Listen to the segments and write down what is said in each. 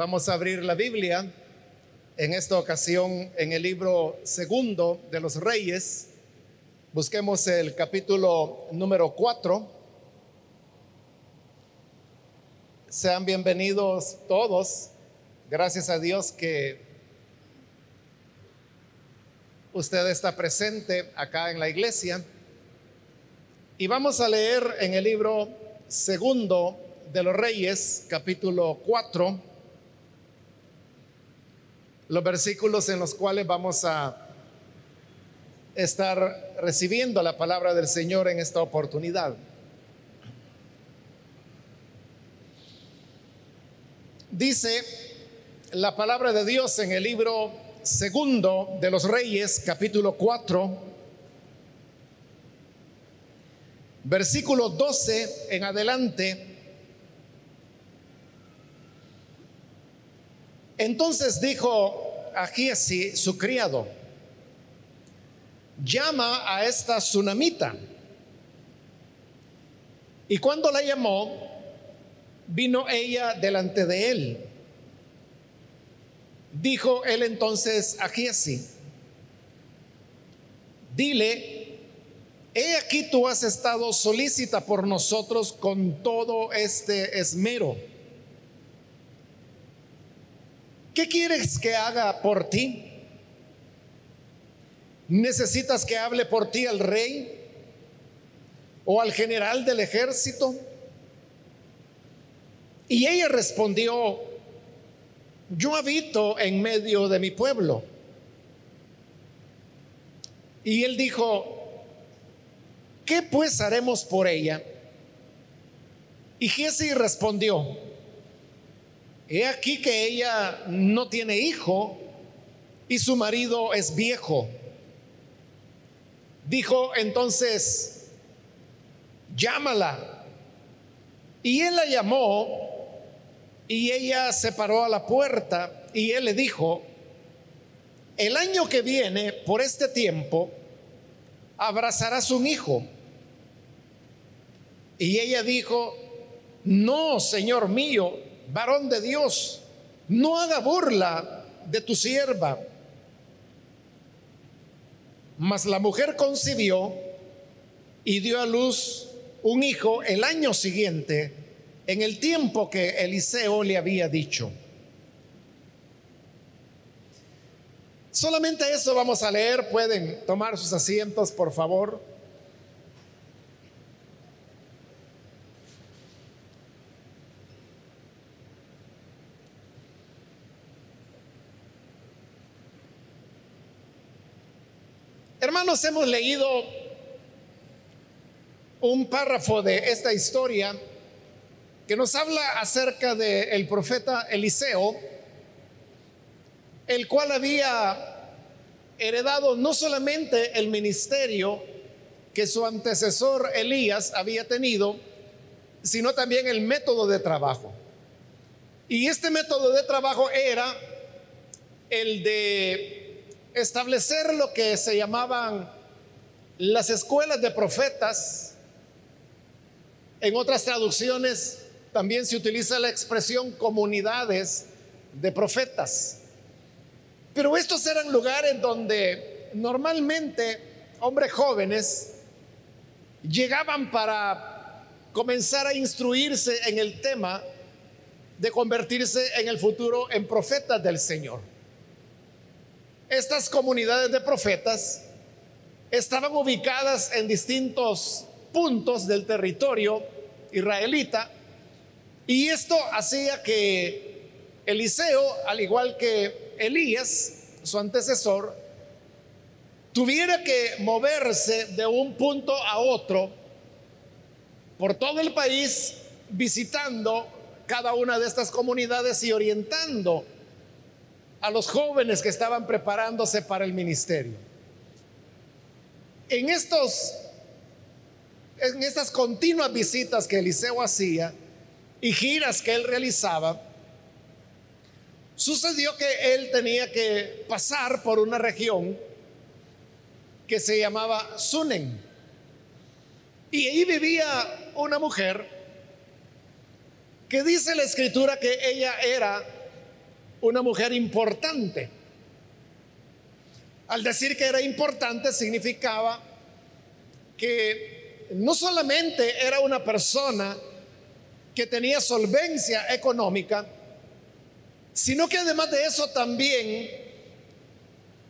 Vamos a abrir la Biblia en esta ocasión en el libro segundo de los Reyes. Busquemos el capítulo número 4. Sean bienvenidos todos. Gracias a Dios que usted está presente acá en la iglesia. Y vamos a leer en el libro segundo de los Reyes, capítulo 4, los versículos en los cuales vamos a estar recibiendo la palabra del Señor en esta oportunidad. Dice la palabra de Dios en el libro segundo de los Reyes, capítulo 4, versículo 12 en adelante. Entonces dijo a Giesi, su criado, llama a esta tsunamita. Y cuando la llamó, vino ella delante de él. Dijo él entonces a Giesi, dile, he aquí tú has estado solícita por nosotros con todo este esmero. ¿Qué quieres que haga por ti? ¿Necesitas que hable por ti al rey o al general del ejército? Y ella respondió, yo habito en medio de mi pueblo. Y él dijo, ¿qué pues haremos por ella? Y Giesi respondió, he aquí que ella no tiene hijo y su marido es viejo. Dijo entonces, llámala. Y él la llamó y ella se paró a la puerta y él le dijo, el año que viene, por este tiempo, abrazarás un hijo. Y ella dijo, no, Señor mío, varón de Dios, no haga burla de tu sierva. Mas la mujer concibió y dio a luz un hijo el año siguiente en el tiempo que Eliseo le había dicho. Solamente eso vamos a leer. Pueden tomar sus asientos, por favor. Hermanos, hemos leído un párrafo de esta historia que nos habla acerca del el profeta Eliseo, el cual había heredado no solamente el ministerio que su antecesor Elías había tenido, sino también el método de trabajo. Y este método de trabajo era el de establecer lo que se llamaban las escuelas de profetas, en otras traducciones también se utiliza la expresión comunidades de profetas. Pero estos eran lugares donde normalmente hombres jóvenes llegaban para comenzar a instruirse en el tema de convertirse en el futuro en profetas del Señor. Estas comunidades de profetas estaban ubicadas en distintos puntos del territorio israelita y esto hacía que Eliseo, al igual que Elías, su antecesor, tuviera que moverse de un punto a otro por todo el país visitando cada una de estas comunidades y orientando a los jóvenes que estaban preparándose para el ministerio. En estos en estas continuas visitas que Eliseo hacía, y giras que él realizaba, sucedió que él tenía que pasar por una región que se llamaba Sunen. Y ahí vivía una mujer que dice la escritura que ella era una mujer importante. Al decir que era importante significaba que no solamente era una persona que tenía solvencia económica, sino que además de eso también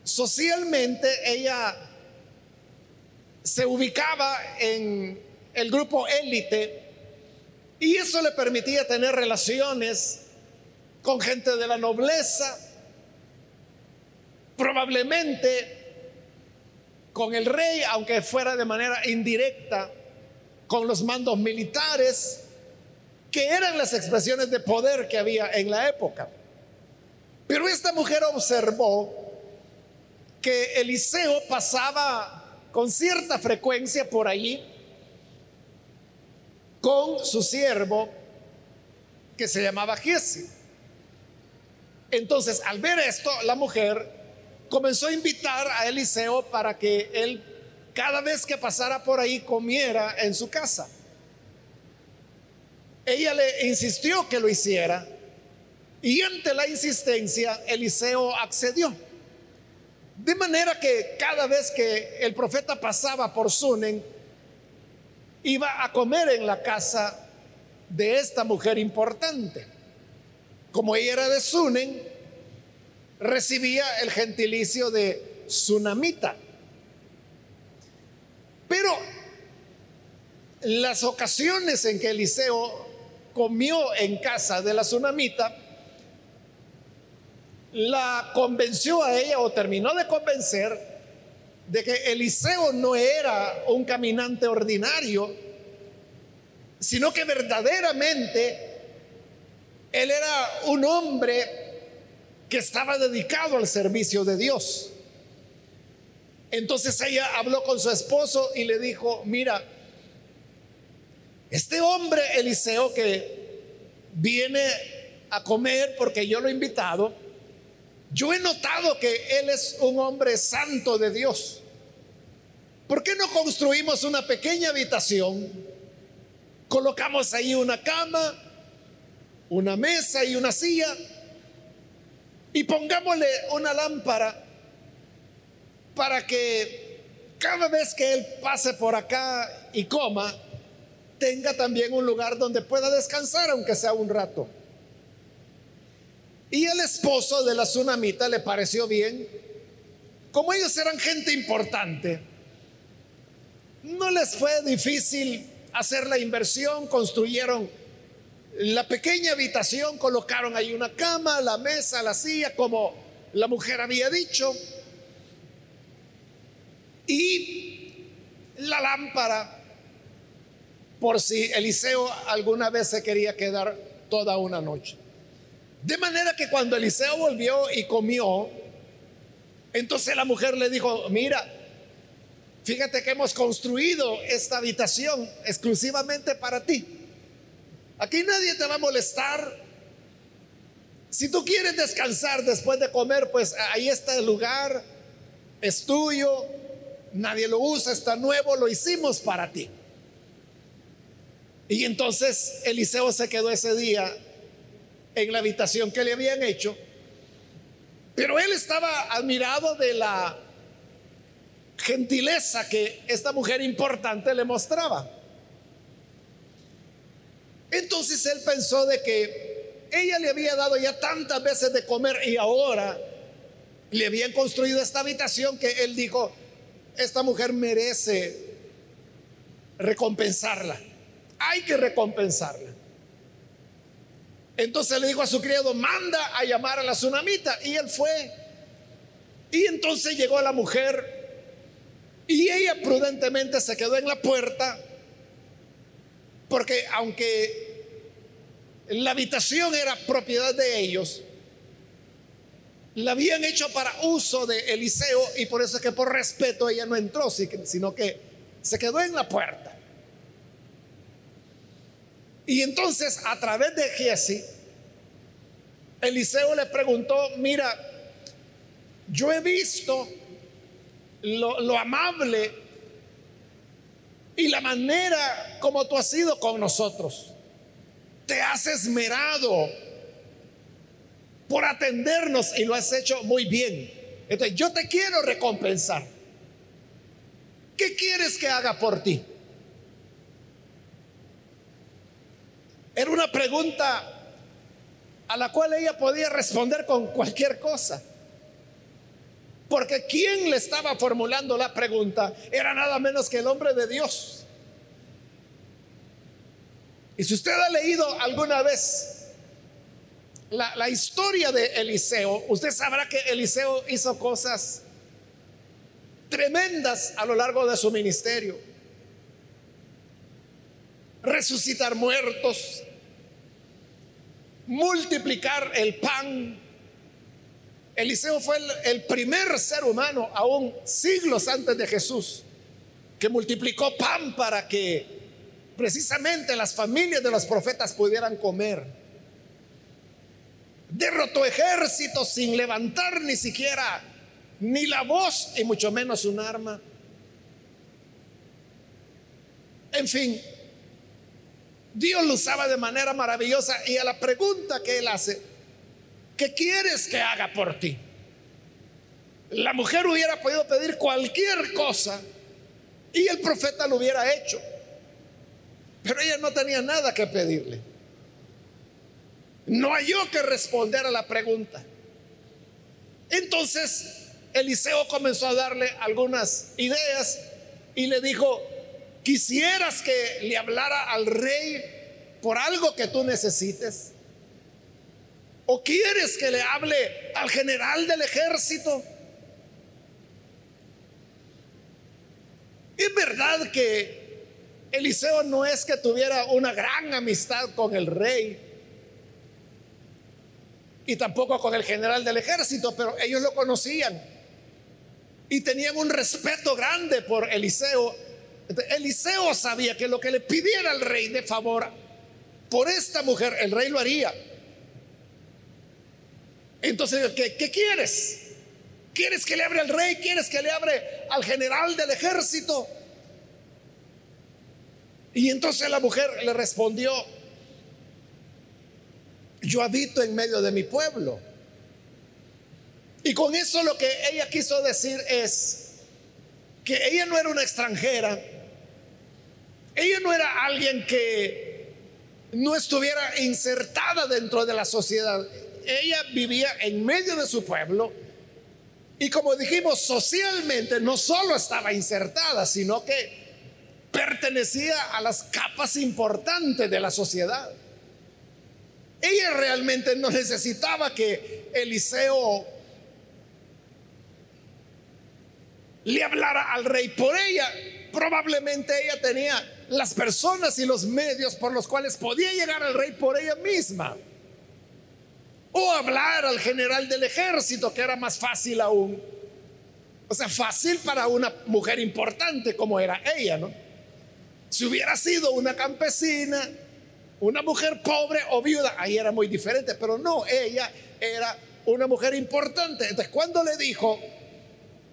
socialmente ella se ubicaba en el grupo élite y eso le permitía tener relaciones con gente de la nobleza, probablemente con el rey, aunque fuera de manera indirecta, con los mandos militares, que eran las expresiones de poder que había en la época. Pero esta mujer observó que Eliseo pasaba con cierta frecuencia por allí con su siervo que se llamaba Giesi. Entonces, al ver esto, la mujer comenzó a invitar a Eliseo para que él cada vez que pasara por ahí comiera en su casa. Ella le insistió que lo hiciera y ante la insistencia Eliseo accedió. De manera que cada vez que el profeta pasaba por Sunen, iba a comer en la casa de esta mujer importante. Como ella era de Sunen, recibía el gentilicio de Sunamita. Pero las ocasiones en que Eliseo comió en casa de la Sunamita, la convenció a ella o terminó de convencer de que Eliseo no era un caminante ordinario, sino que verdaderamente él era un hombre que estaba dedicado al servicio de Dios. Entonces ella habló con su esposo y le dijo, mira, este hombre Eliseo que viene a comer porque yo lo he invitado, yo he notado que él es un hombre santo de Dios. ¿Por qué no construimos una pequeña habitación? Colocamos ahí una cama, una mesa y una silla y pongámosle una lámpara para que cada vez que él pase por acá y coma, tenga también un lugar donde pueda descansar, aunque sea un rato. Y el esposo de la tsunamita le pareció bien. Como ellos eran gente importante, no les fue difícil hacer la inversión, construyeron la pequeña habitación, colocaron ahí una cama, la mesa, la silla, como la mujer había dicho, y la lámpara, por si Eliseo alguna vez se quería quedar toda una noche. De manera que cuando Eliseo volvió y comió, entonces la mujer le dijo, mira, Fíjate que hemos construido esta habitación exclusivamente para ti. Aquí nadie te va a molestar. Si tú quieres descansar después de comer, pues ahí está el lugar, es tuyo, nadie lo usa, está nuevo, lo hicimos para ti. Y entonces Eliseo se quedó ese día en la habitación que le habían hecho, pero él estaba admirado de la gentileza que esta mujer importante le mostraba. Entonces él pensó de que ella le había dado ya tantas veces de comer y ahora le habían construido esta habitación que él dijo, esta mujer merece recompensarla. Hay que recompensarla. Entonces le dijo a su criado, manda a llamar a la tsunamita. Y él fue. Y entonces llegó la mujer y ella prudentemente se quedó en la puerta porque aunque la habitación era propiedad de ellos, la habían hecho para uso de Eliseo y por eso es que por respeto ella no entró, sino que se quedó en la puerta. Y entonces a través de Giesi, Eliseo le preguntó, mira, yo he visto lo, amable y la manera como tú has sido con nosotros. Te has esmerado por atendernos y lo has hecho muy bien. Entonces, yo te quiero recompensar. ¿Qué quieres que haga por ti? Era una pregunta a la cual ella podía responder con cualquier cosa. Porque quien le estaba formulando la pregunta era nada menos que el hombre de Dios. Y si usted ha leído alguna vez la, la, historia de Eliseo, usted sabrá que Eliseo hizo cosas tremendas a lo largo de su ministerio. Resucitar muertos, multiplicar el pan. Eliseo fue el, primer ser humano, aún siglos antes de Jesús, que multiplicó pan para que precisamente las familias de los profetas pudieran comer. Derrotó ejércitos sin levantar ni siquiera ni la voz y mucho menos un arma. En fin, Dios lo usaba de manera maravillosa y a la pregunta que él hace, ¿qué quieres que haga por ti? La mujer hubiera podido pedir cualquier cosa y el profeta lo hubiera hecho. Pero ella no tenía nada que pedirle. No halló que responder a la pregunta. Entonces Eliseo comenzó a darle algunas ideas y le dijo, quisieras que le hablara al rey por algo que tú necesites. ¿O quieres que le hable al general del ejército? Es verdad que Eliseo no es que tuviera una gran amistad con el rey y tampoco con el general del ejército, pero ellos lo conocían y tenían un respeto grande por Eliseo. Eliseo sabía que lo que le pidiera al rey de favor por esta mujer, el rey lo haría. Entonces, ¿qué, qué quieres? ¿Quieres que le abre al rey? ¿Quieres que le abre al general del ejército? Y entonces la mujer le respondió, yo habito en medio de mi pueblo. Y con eso lo que ella quiso decir es que ella no era una extranjera, ella no era alguien que no estuviera insertada dentro de la sociedad, ella vivía en medio de su pueblo y como dijimos, socialmente no solo estaba insertada, sino que pertenecía a las capas importantes de la sociedad. Ella realmente no necesitaba que Eliseo le hablara al rey por ella. Probablemente ella tenía las personas y los medios por los cuales podía llegar al rey por ella misma. O hablar al general del ejército, que era más fácil aún. O sea, fácil para una mujer importante como era ella, ¿no? Si hubiera sido una campesina, una mujer pobre o viuda, ahí era muy diferente, pero no, ella era una mujer importante. Entonces, cuando le dijo,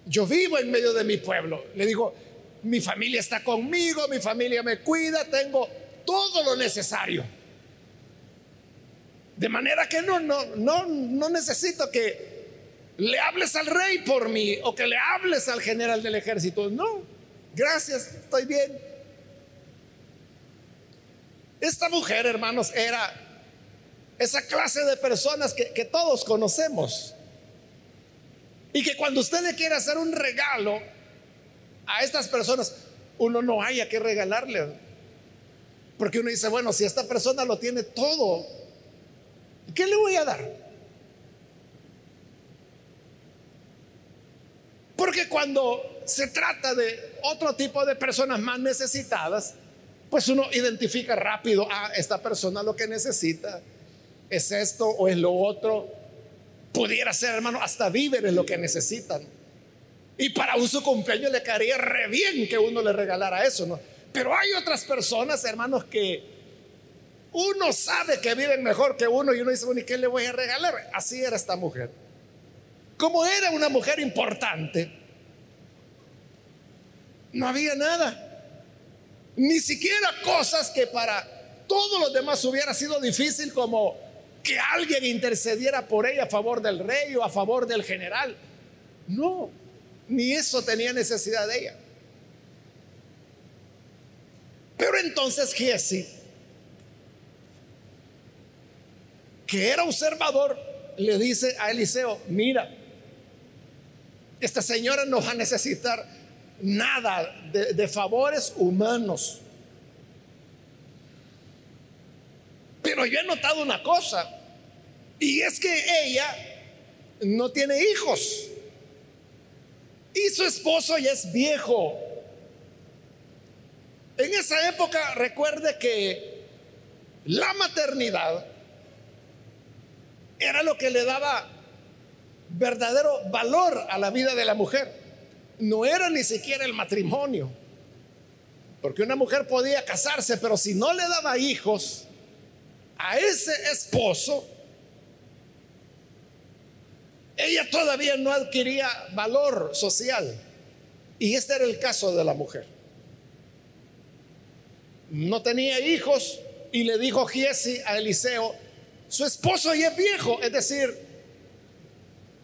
yo vivo en medio de mi pueblo, le digo, mi familia está conmigo, mi familia me cuida, tengo todo lo necesario. De manera que no, no, no, no necesito que le hables al rey por mí o que le hables al general del ejército. No, gracias, estoy bien. Esta mujer, hermanos, era esa clase de personas que, todos conocemos. Y que cuando usted le quiere hacer un regalo a estas personas, uno no haya que regalarle. Porque uno dice, bueno, si esta persona lo tiene todo, ¿qué le voy a dar? Porque cuando se trata de otro tipo de personas más necesitadas, pues uno identifica rápido, a ah, esta persona lo que necesita es esto o es lo otro. Pudiera ser, hermano, hasta víveres lo que necesitan. Y para un su cumpleaños le caería re bien que uno le regalara eso, ¿no? Pero hay otras personas, hermanos, que uno sabe que viven mejor que uno y uno dice, bueno, ¿y qué le voy a regalar? Así era esta mujer. Como era una mujer importante, no había nada. Ni siquiera cosas que para todos los demás hubiera sido difícil como que alguien intercediera por ella a favor del rey o a favor del general. No, ni eso tenía necesidad de ella. Pero entonces Giesi, que era observador, le dice a Eliseo, mira, esta señora no va a necesitar nada de, favores humanos. Pero yo he notado una cosa, y es que ella no tiene hijos. Y su esposo ya es viejo. En esa época recuerde que la maternidad era lo que le daba verdadero valor a la vida de la mujer. No era ni siquiera el matrimonio. Porque una mujer podía casarse, pero si no le daba hijos a ese esposo, ella todavía no adquiría valor social. Y este era el caso de la mujer no tenía hijos y le dijo Giesi a Eliseo, su esposo ya es viejo, es decir,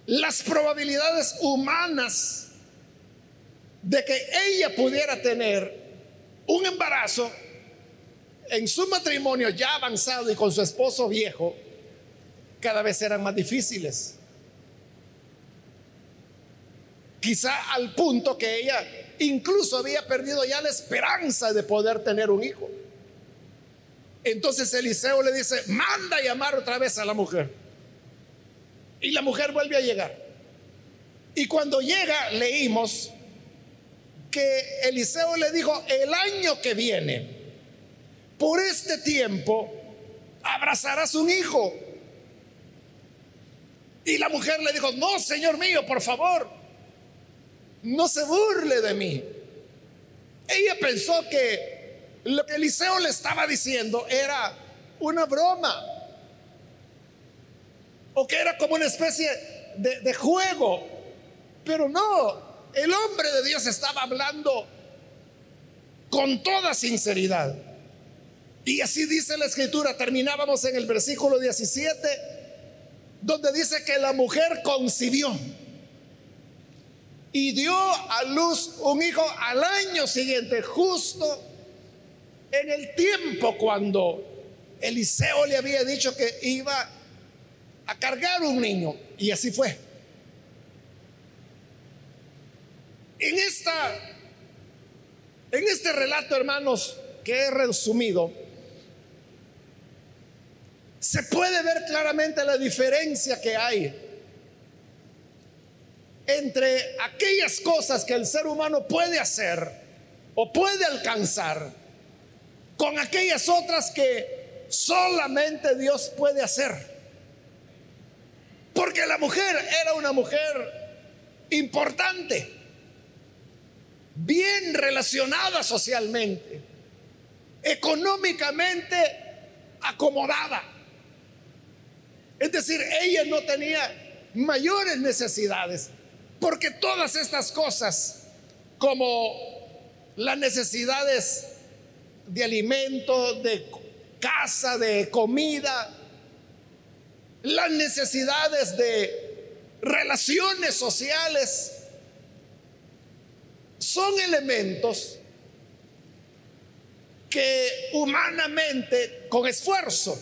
las probabilidades humanas de que ella pudiera tener un embarazo en su matrimonio ya avanzado y con su esposo viejo, cada vez eran más difíciles. Quizá al punto que ella incluso había perdido ya la esperanza de poder tener un hijo. Entonces Eliseo le dice, manda llamar otra vez a la mujer. Y la mujer vuelve a llegar. Y cuando llega, leímos que Eliseo le dijo, el año que viene, por este tiempo, abrazarás un hijo. Y la mujer le dijo, no, Señor mío, por favor, no se burle de mí. Ella pensó que lo que Eliseo le estaba diciendo era una broma. O que era como una especie de, juego. Pero no, el hombre de Dios estaba hablando con toda sinceridad. Y así dice la escritura, terminábamos en el versículo 17, donde dice que la mujer concibió y dio a luz un hijo al año siguiente, justo en el tiempo cuando Eliseo le había dicho que iba a cargar un niño. Y así fue. En esta en este relato, hermanos, que he resumido, se puede ver claramente la diferencia que hay entre aquellas cosas que el ser humano puede hacer o puede alcanzar con aquellas otras que solamente Dios puede hacer. Porque la mujer era una mujer importante, bien relacionada socialmente, económicamente acomodada. Es decir, ella no tenía mayores necesidades. Porque todas estas cosas, como las necesidades de alimento, de casa, de comida, las necesidades de relaciones sociales, son elementos que humanamente, con esfuerzo,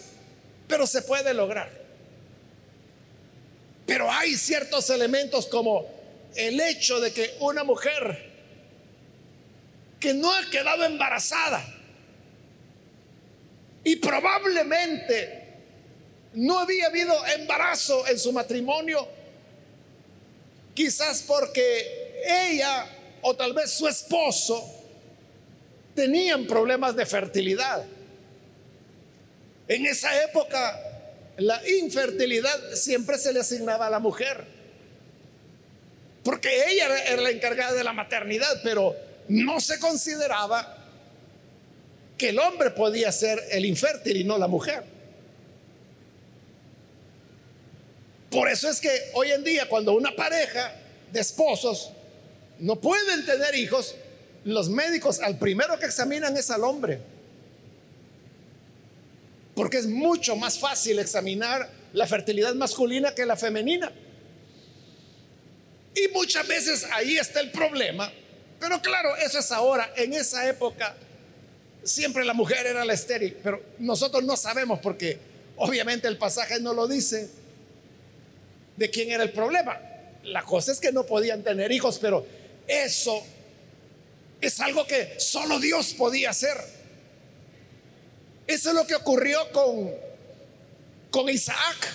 pero se puede lograr. Pero hay ciertos elementos como el hecho de que una mujer que no ha quedado embarazada y probablemente no había habido embarazo en su matrimonio, quizás porque ella o tal vez su esposo tenían problemas de fertilidad. En esa época la infertilidad siempre se le asignaba a la mujer. Porque ella era la encargada de la maternidad, pero no se consideraba que el hombre podía ser el infértil y no la mujer. Por eso es que hoy en día cuando una pareja de esposos no pueden tener hijos, los médicos al primero que examinan es al hombre. porque es mucho más fácil examinar la fertilidad masculina que la femenina. Y muchas veces ahí está el problema, pero claro, eso es ahora, en esa época siempre la mujer era la estéril, pero nosotros no sabemos porque obviamente el pasaje no lo dice de quién era el problema. La cosa es que no podían tener hijos, pero eso es algo que solo Dios podía hacer. Eso es lo que ocurrió con, con Isaac.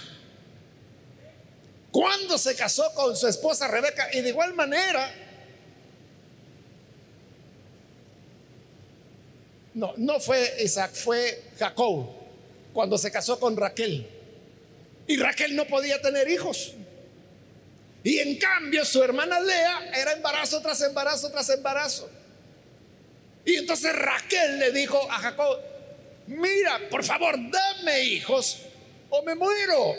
Cuando se casó con su esposa Rebeca. Y de igual manera, no, no fue Isaac, fue Jacob, cuando se casó con Raquel. Y Raquel no podía tener hijos. Y en cambio su hermana Lea era embarazo tras embarazo tras embarazo. Y entonces Raquel le dijo a Jacob, mira, por favor, dame hijos o me muero.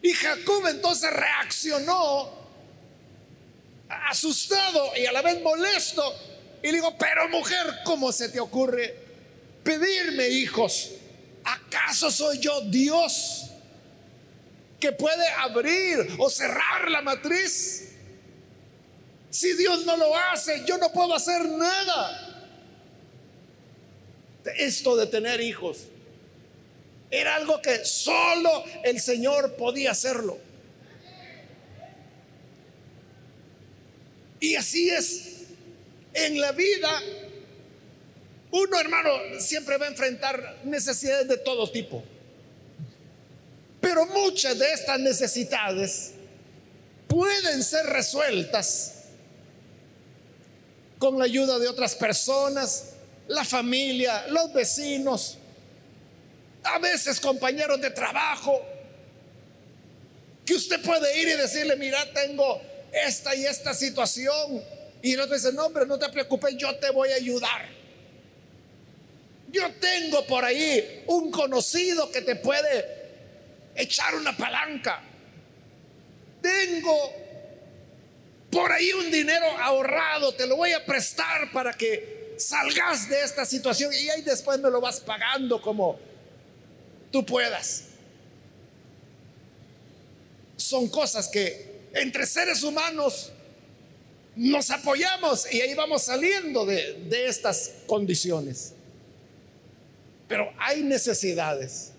Y Jacob entonces reaccionó asustado y a la vez molesto. Y le digo, pero mujer, ¿cómo se te ocurre pedirme hijos? ¿Acaso soy yo Dios que puede abrir o cerrar la matriz? Si Dios no lo hace, yo no puedo hacer nada. Esto de tener hijos era algo que solo el Señor podía hacerlo. Y así es en la vida. Uno, hermano, siempre va a enfrentar necesidades de todo tipo. Pero muchas de estas necesidades pueden ser resueltas con la ayuda de otras personas, la familia, los vecinos, a veces compañeros de trabajo, que usted puede ir y decirle, mira, tengo esta y esta situación. Y el otro dice, no, hombre, no te preocupes, yo te voy a ayudar. Yo tengo por ahí un conocido que te puede echar una palanca. Tengo por ahí un dinero ahorrado, te lo voy a prestar para que salgas de esta situación y ahí después me lo vas pagando como tú puedas. Son cosas que entre seres humanos nos apoyamos y ahí vamos saliendo de, de estas condiciones. Pero hay necesidades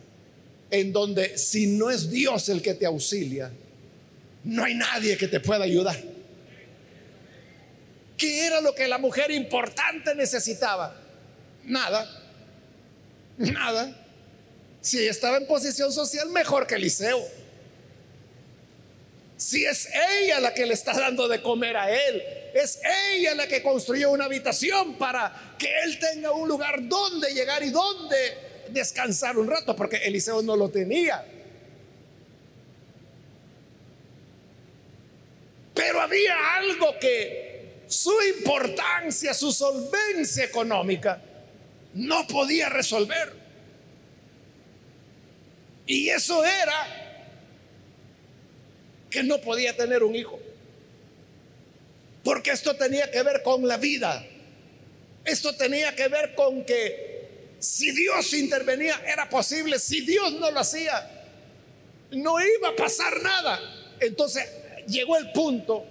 en donde si no es Dios el que te auxilia, no hay nadie que te pueda ayudar. ¿Qué era lo que la mujer importante necesitaba? Nada, nada. Si estaba en posición social, mejor que Eliseo. Si es ella la que le está dando de comer a él, es ella la que construyó una habitación para que él tenga un lugar donde llegar y donde descansar un rato, porque Eliseo no lo tenía. Pero había algo que su importancia, su solvencia económica, no podía resolver. Y eso era que no podía tener un hijo. Porque esto tenía que ver con la vida. Esto tenía que ver con que si Dios intervenía era posible. Si Dios no lo hacía, no iba a pasar nada. Entonces llegó el punto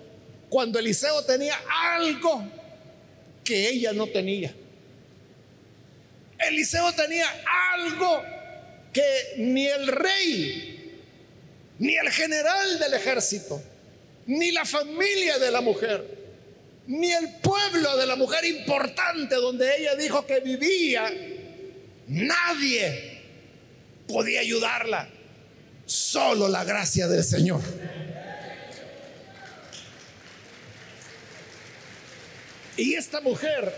cuando Eliseo tenía algo que ella no tenía. Eliseo tenía algo que ni el rey, ni el general del ejército, ni la familia de la mujer, ni el pueblo de la mujer importante donde ella dijo que vivía, nadie podía ayudarla, solo la gracia del Señor. Y esta mujer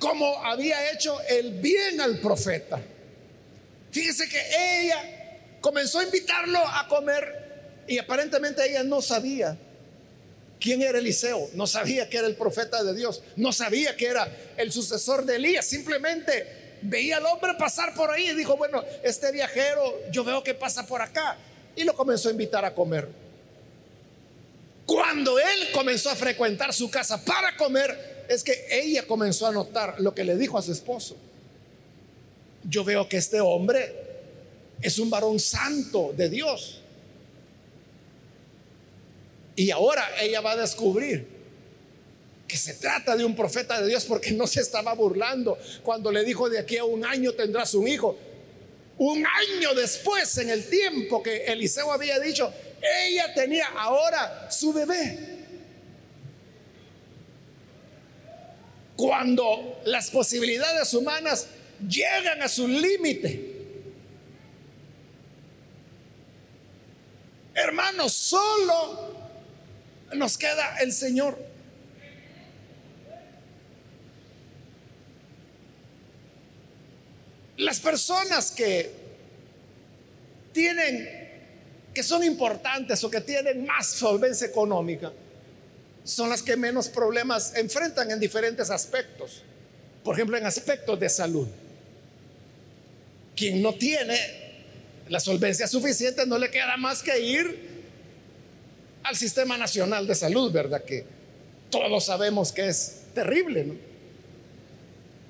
como había hecho el bien al profeta. Fíjese que ella comenzó a invitarlo a comer y aparentemente ella no sabía quién era Eliseo, no sabía que era el profeta de Dios, no sabía que era el sucesor de Elías, simplemente veía al hombre pasar por ahí y dijo, bueno, este viajero yo veo que pasa por acá y lo comenzó a invitar a comer. Cuando él comenzó a frecuentar su casa para comer, es que ella comenzó a notar lo que le dijo a su esposo. yo veo que este hombre es un varón santo de Dios. Y ahora ella va a descubrir que se trata de un profeta de Dios porque no se estaba burlando cuando le dijo de aquí a un año tendrás un hijo. Un año después, en el tiempo que Eliseo había dicho, ella tenía ahora su bebé. Cuando las posibilidades humanas llegan a su límite. Hermanos, solo nos queda el Señor. Las personas que tienen, que son importantes o que tienen más solvencia económica, son las que menos problemas enfrentan en diferentes aspectos. Por ejemplo, en aspectos de salud. Quien no tiene la solvencia suficiente no le queda más que ir al Sistema Nacional de Salud, ¿verdad? Que todos sabemos que es terrible, ¿no?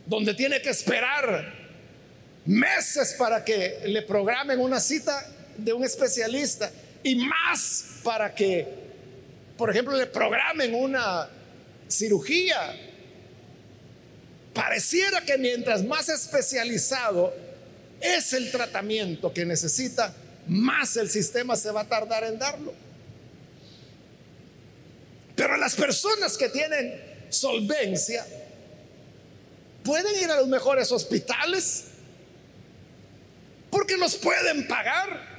Donde tiene que esperar meses para que le programen una cita de un especialista y más para que, por ejemplo, le programen una cirugía. Pareciera que mientras más especializado es el tratamiento que necesita, más el sistema se va a tardar en darlo. Pero las personas que tienen solvencia pueden ir a los mejores hospitales porque los pueden pagar.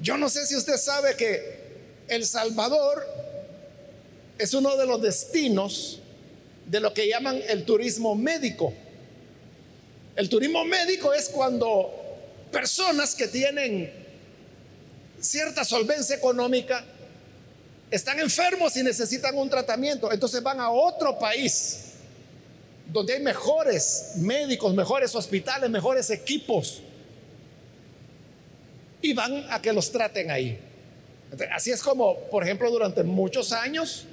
Yo no sé si usted sabe que El Salvador es uno de los destinos de lo que llaman el turismo médico. El turismo médico es cuando personas que tienen cierta solvencia económica están enfermos y necesitan un tratamiento, entonces van a otro país donde hay mejores médicos, mejores hospitales, mejores equipos. Y van a que los traten ahí. Así es como, por ejemplo, durante muchos años,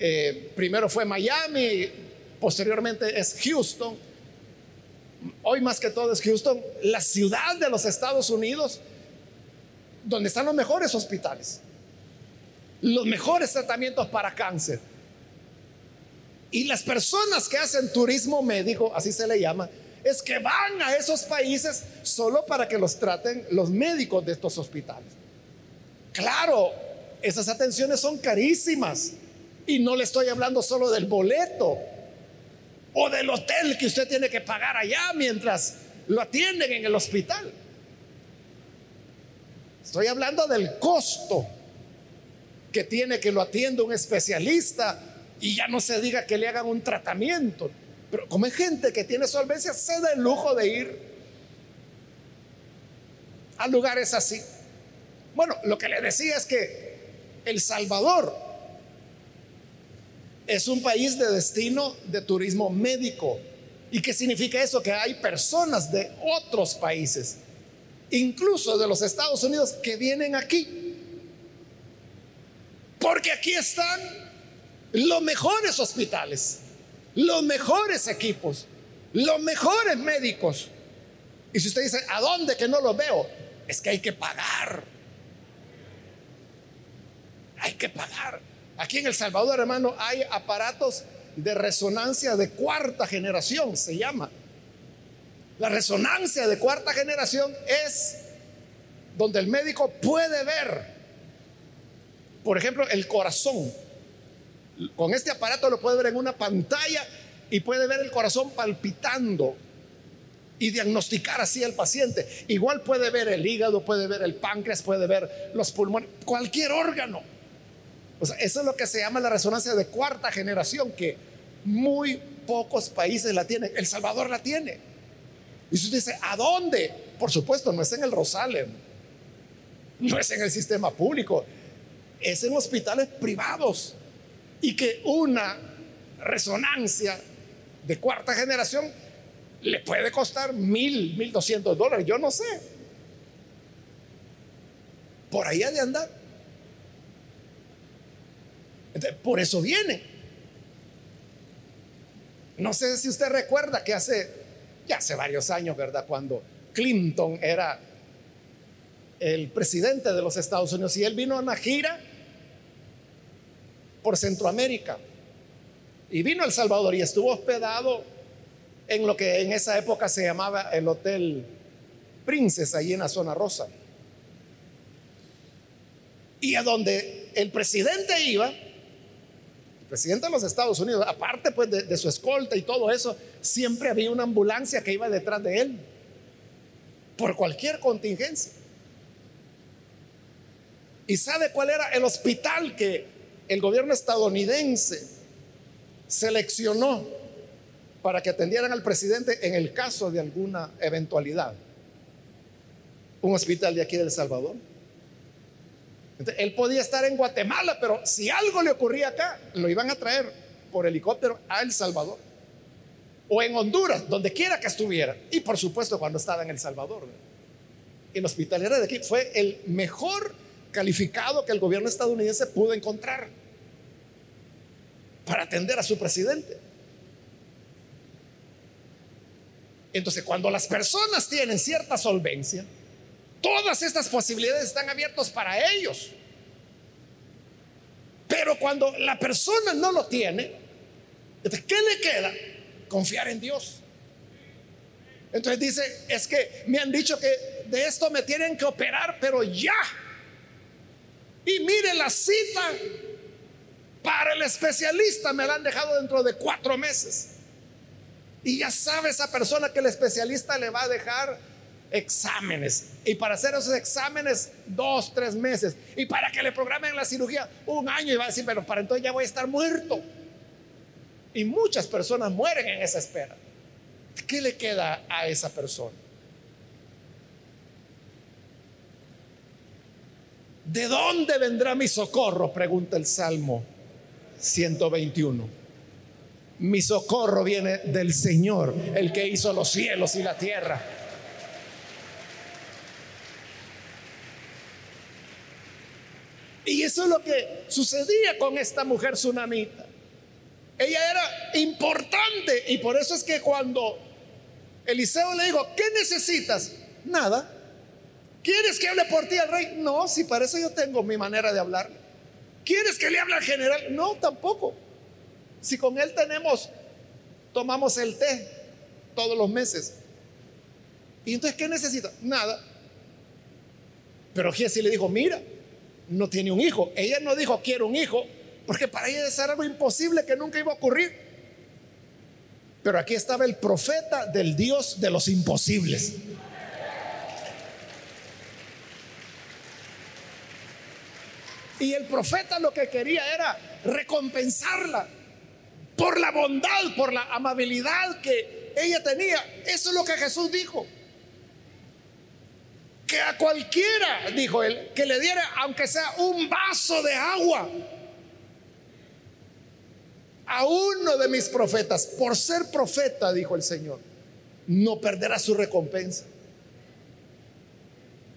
eh, primero fue Miami, posteriormente es Houston, hoy más que todo es Houston, la ciudad de los Estados Unidos, donde están los mejores hospitales, los mejores tratamientos para cáncer y las personas que hacen turismo médico, así se le llama, es que van a esos países solo para que los traten los médicos de estos hospitales. Claro, esas atenciones son carísimas. Y no le estoy hablando solo del boleto o del hotel que usted tiene que pagar allá mientras lo atienden en el hospital. Estoy hablando del costo que tiene que lo atienda un especialista y ya no se diga que le hagan un tratamiento. Pero como hay gente que tiene solvencia, se da el lujo de ir a lugares así. Bueno, lo que le decía es que El Salvador es un país de destino de turismo médico. ¿Y qué significa eso? Que hay personas de otros países, incluso de los Estados Unidos, que vienen aquí. Porque aquí están los mejores hospitales, los mejores equipos, los mejores médicos. Y si usted dice, ¿a dónde que no lo veo? Es que hay que pagar. Hay que pagar. Aquí en El Salvador, hermano, hay aparatos de resonancia de cuarta generación, se llama. La resonancia de cuarta generación es donde el médico puede ver, por ejemplo, el corazón con este aparato lo puede ver en una pantalla y puede ver el corazón palpitando y diagnosticar así al paciente. Igual puede ver el hígado, puede ver el páncreas, puede ver los pulmones, cualquier órgano. O sea, eso es lo que se llama la resonancia de cuarta generación, que muy pocos países la tienen. El Salvador la tiene. Y usted dice, ¿a dónde? Por supuesto, no es en el Rosalem, no es en el sistema público, es en hospitales privados y que una resonancia de cuarta generación le puede costar mil, mil doscientos dólares, yo no sé. Por ahí ha de andar. Por eso viene. No sé si usted recuerda que hace, ya hace varios años, ¿verdad? Cuando Clinton era el presidente de los Estados Unidos y él vino a una gira por Centroamérica y vino a El Salvador y estuvo hospedado en lo que en esa época se llamaba el Hotel Princess, allí en la zona rosa. Y a donde el presidente iba, presidente de los Estados Unidos, aparte pues de, de su escolta y todo eso, siempre había una ambulancia que iba detrás de él, por cualquier contingencia. ¿Y sabe cuál era el hospital que el gobierno estadounidense seleccionó para que atendieran al presidente en el caso de alguna eventualidad? Un hospital de aquí de El Salvador. Él podía estar en Guatemala, pero si algo le ocurría acá, lo iban a traer por helicóptero a El Salvador. O en Honduras, donde quiera que estuviera. Y por supuesto cuando estaba en El Salvador. El hospital era de aquí. Fue el mejor calificado que el gobierno estadounidense pudo encontrar para atender a su presidente. Entonces, cuando las personas tienen cierta solvencia, todas estas posibilidades están abiertas para ellos. Pero cuando la persona no lo tiene, ¿qué le queda? Confiar en Dios. Entonces dice, es que me han dicho que de esto me tienen que operar, pero ya. Y mire la cita para el especialista, me la han dejado dentro de cuatro meses. Y ya sabe esa persona que el especialista le va a dejar exámenes. Y para hacer esos exámenes, dos, tres meses. Y para que le programen la cirugía, un año. Y va a decir, pero para entonces ya voy a estar muerto. Y muchas personas mueren en esa espera. ¿Qué le queda a esa persona? ¿De dónde vendrá mi socorro? Pregunta el Salmo 121. Mi socorro viene del Señor, el que hizo los cielos y la tierra. Y eso es lo que sucedía con esta mujer tsunamita. Ella era importante y por eso es que cuando Eliseo le dijo, ¿qué necesitas? Nada. ¿Quieres que hable por ti al rey? No, si para eso yo tengo mi manera de hablar. ¿Quieres que le hable al general? No, tampoco. Si con él tenemos, tomamos el té todos los meses. ¿Y entonces qué necesita? Nada. Pero Giesi le dijo, mira, no tiene un hijo. Ella no dijo, quiero un hijo, porque para ella es algo imposible que nunca iba a ocurrir. Pero aquí estaba el profeta del Dios de los imposibles. Y el profeta lo que quería era recompensarla por la bondad, por la amabilidad que ella tenía. Eso es lo que Jesús dijo. A cualquiera, dijo él, que le diera, aunque sea un vaso de agua, a uno de mis profetas, por ser profeta, dijo el Señor, no perderá su recompensa.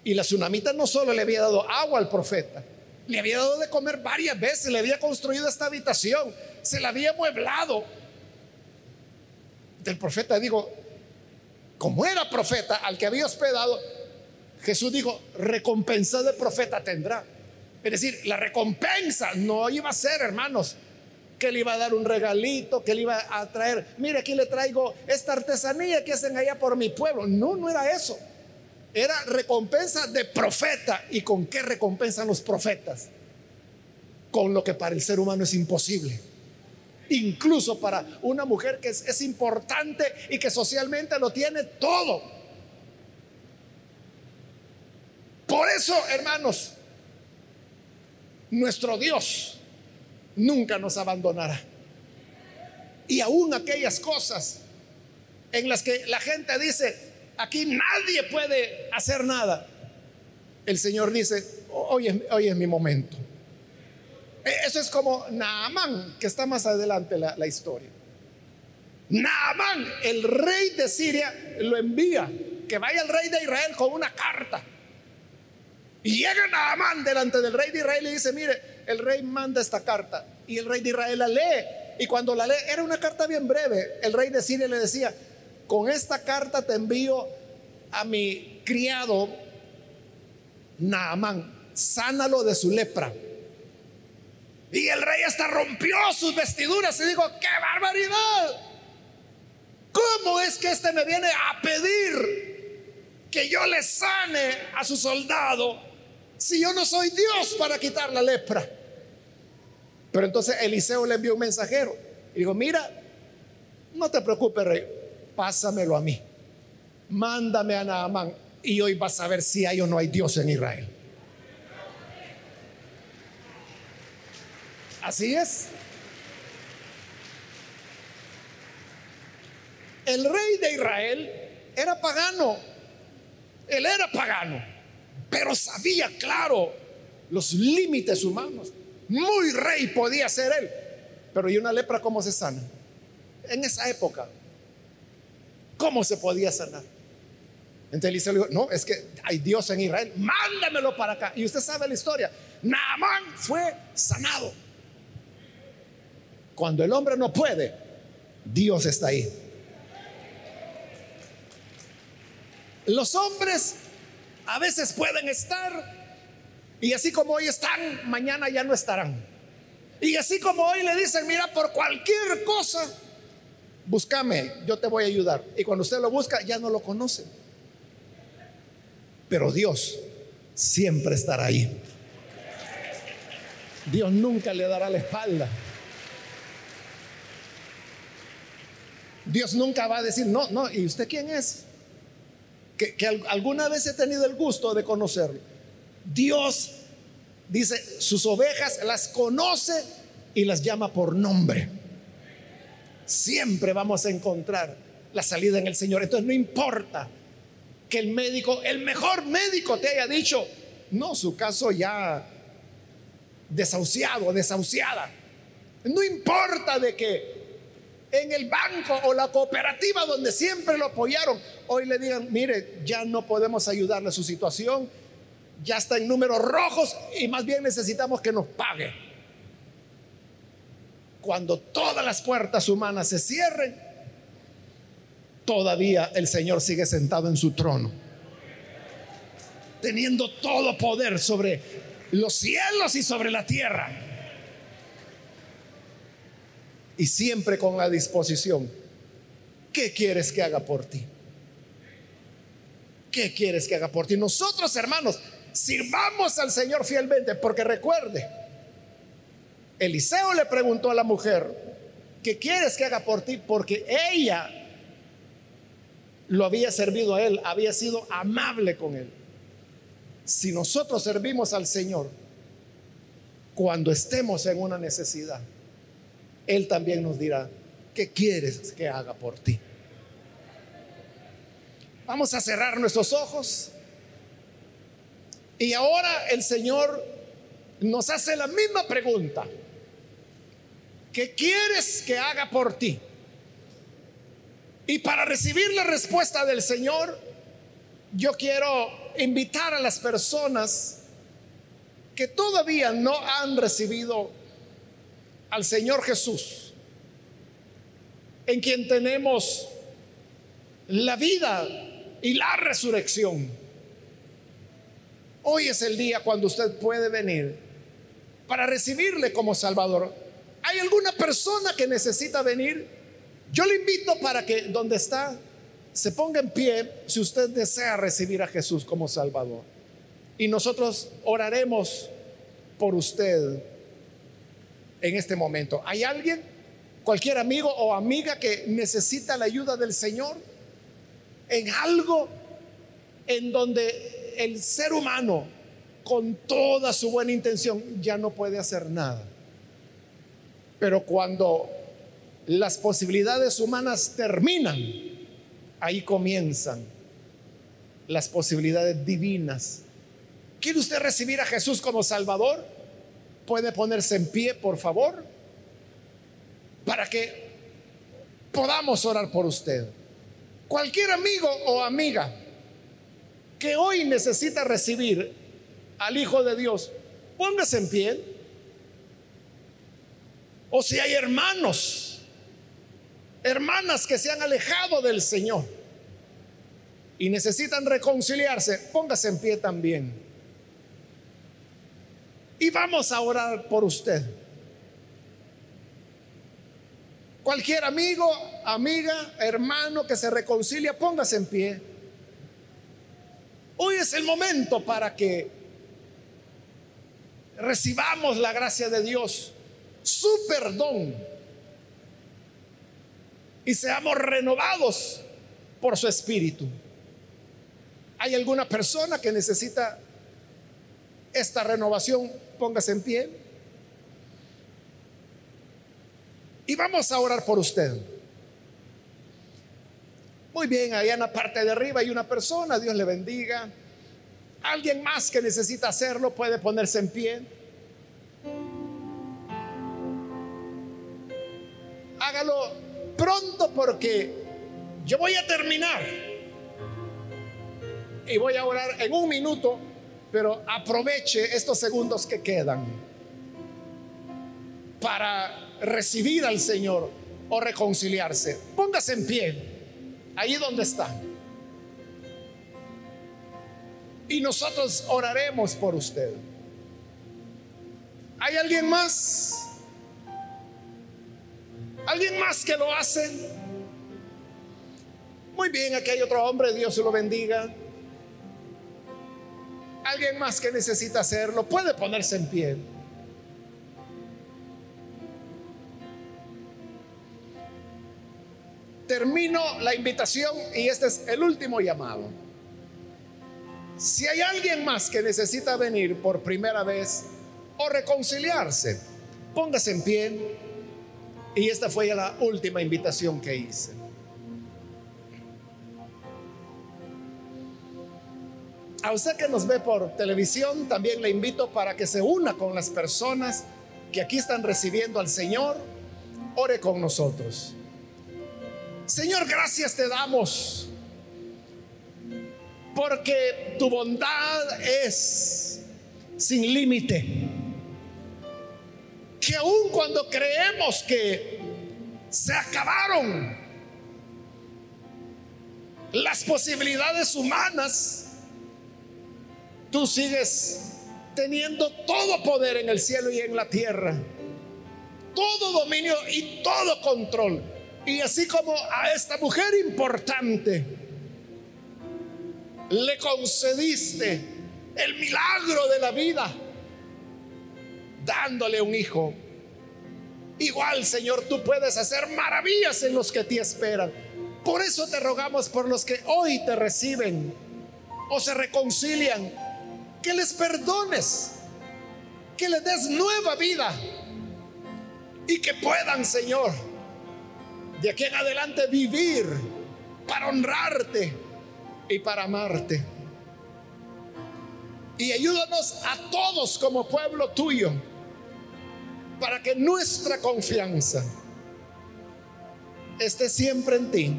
Y la tsunamita no solo le había dado agua al profeta, le había dado de comer varias veces, le había construido esta habitación, se la había mueblado. El profeta dijo, como era profeta al que había hospedado, Jesús dijo, recompensa de profeta tendrá. Es decir, la recompensa no iba a ser, hermanos, que le iba a dar un regalito, que le iba a traer, mire, aquí le traigo esta artesanía que hacen allá por mi pueblo. No, no era eso. Era recompensa de profeta. ¿Y con qué recompensan los profetas? Con lo que para el ser humano es imposible. Incluso para una mujer que es, es importante y que socialmente lo tiene todo. Por eso, hermanos, nuestro Dios nunca nos abandonará. Y aún aquellas cosas en las que la gente dice, Aquí nadie puede hacer nada. El Señor dice, hoy es, hoy es mi momento. E, eso es como Naamán, que está más adelante la, la historia. Naamán, el rey de Siria, lo envía, que vaya el rey de Israel con una carta. Y llega Naamán delante del rey de Israel y dice, mire, el rey manda esta carta. Y el rey de Israel la lee Y cuando la lee, era una carta bien breve. El rey de Siria le decía, con esta carta te envío a mi criado Naamán, sánalo de su lepra. Y el rey hasta rompió sus vestiduras y dijo, ¡qué barbaridad! ¿Cómo es que este me viene a pedir que yo le sane a su soldado si yo no soy Dios para quitar la lepra? Pero entonces Eliseo le envió un mensajero y dijo, mira, no te preocupes, rey, pásamelo a mí. Mándame a Naamán y hoy vas a ver si hay o no hay Dios en Israel. Así es. El rey de Israel era pagano. Él era pagano, pero sabía claro los límites humanos. Muy rey podía ser él. Pero ¿y una lepra cómo se sana? En esa época, ¿cómo se podía sanar? Entonces Eliseo le dijo, no, es que hay Dios en Israel, mándamelo para acá. Y usted sabe la historia. Naamán fue sanado. Cuando el hombre no puede, Dios está ahí. Los hombres a veces pueden estar y así como hoy están, mañana ya no estarán. Y así como hoy le dicen, mira, por cualquier cosa, búscame, yo te voy a ayudar. Y cuando usted lo busca, ya no lo conoce. Pero Dios siempre estará ahí. Dios nunca le dará la espalda. Dios nunca va a decir, no, no, ¿y usted quién es? Que, alguna vez he tenido el gusto de conocerlo. Dios dice, sus ovejas las conoce y las llama por nombre. Siempre vamos a encontrar la salida en el Señor. Entonces no importa que el médico, el mejor médico te haya dicho, no, su caso ya desahuciado, desahuciada. No importa de que en el banco o la cooperativa donde siempre lo apoyaron, hoy le digan, mire, ya no podemos ayudarle a su situación, ya está en números rojos y más bien necesitamos que nos pague. Cuando todas las puertas humanas se cierren, todavía el Señor sigue sentado en su trono, teniendo todo poder sobre los cielos y sobre la tierra. Y siempre con la disposición, ¿qué quieres que haga por ti? ¿Qué quieres que haga por ti? Nosotros, hermanos, sirvamos al Señor fielmente, porque recuerde, Eliseo le preguntó a la mujer, ¿qué quieres que haga por ti? Porque ella lo había servido a él, había sido amable con él. Si nosotros servimos al Señor, cuando estemos en una necesidad, Él también nos dirá, ¿qué quieres que haga por ti? Vamos a cerrar nuestros ojos. Y ahora el Señor nos hace la misma pregunta. ¿Qué quieres que haga por ti? Y para recibir la respuesta del Señor, yo quiero invitar a las personas que todavía no han recibido al Señor Jesús, en quien tenemos la vida y la resurrección Hoy es el día cuando usted puede venir para recibirle como Salvador. ¿Hay alguna persona que necesita venir? Yo le invito para que donde está se ponga en pie si usted desea recibir a Jesús como Salvador. Y nosotros oraremos por usted en este momento. ¿Hay alguien, cualquier amigo o amiga que necesita la ayuda del Señor en algo en donde el ser humano, con toda su buena intención, ya no puede hacer nada. Pero cuando las posibilidades humanas terminan, ahí comienzan las posibilidades divinas. ¿Quiere usted recibir a Jesús como Salvador? Puede ponerse en pie, por favor, para que podamos orar por usted. Cualquier amigo o amiga que hoy necesita recibir al Hijo de Dios, póngase en pie. O si hay hermanos, hermanas que se han alejado del Señor y necesitan reconciliarse, póngase en pie también. Y vamos a orar por usted. Cualquier amigo, amiga, hermano que se reconcilia, póngase en pie. Hoy es el momento para que recibamos la gracia de Dios, su perdón, y seamos renovados por su espíritu. ¿Hay alguna persona que necesita esta renovación? Póngase en pie. Y vamos a orar por usted. Muy bien, allá en la parte de arriba hay una persona, Dios le bendiga. Alguien más que necesita hacerlo puede ponerse en pie. Hágalo pronto porque yo voy a terminar. Y voy a orar en un minuto, pero aproveche estos segundos que quedan para recibir al Señor o reconciliarse, póngase en pie, ahí donde está. Y nosotros oraremos por usted. ¿Hay alguien más? ¿Alguien más que lo hace? Muy bien, aquí hay otro hombre, Dios lo bendiga. Alguien más que necesita hacerlo, puede ponerse en pie. termino la invitación y este es el último llamado. Si hay alguien más que necesita venir por primera vez o reconciliarse, póngase en pie. Y esta fue la última invitación que hice. A usted que nos ve por televisión, también le invito para que se una con las personas que aquí están recibiendo al Señor. Ore con nosotros. Señor, gracias te damos. Porque tu bondad es sin límite. Que aun cuando creemos que se acabaron las posibilidades humanas, tú sigues teniendo todo poder en el cielo y en la tierra, todo dominio y todo control. Y así como a esta mujer importante le concediste el milagro de la vida, dándole un hijo, igual Señor, tú puedes hacer maravillas en los que te esperan. Por eso te rogamos por los que hoy te reciben o se reconcilian, que les perdones, que les des nueva vida y que puedan, Señor, de aquí en adelante vivir para honrarte y para amarte. Y ayúdanos a todos como pueblo tuyo para que nuestra confianza esté siempre en ti.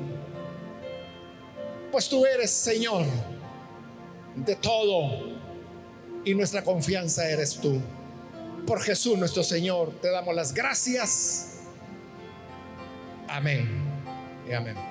Pues tú eres Señor de todo y nuestra confianza eres tú. Por Jesús nuestro Señor te damos las gracias Amén y amén.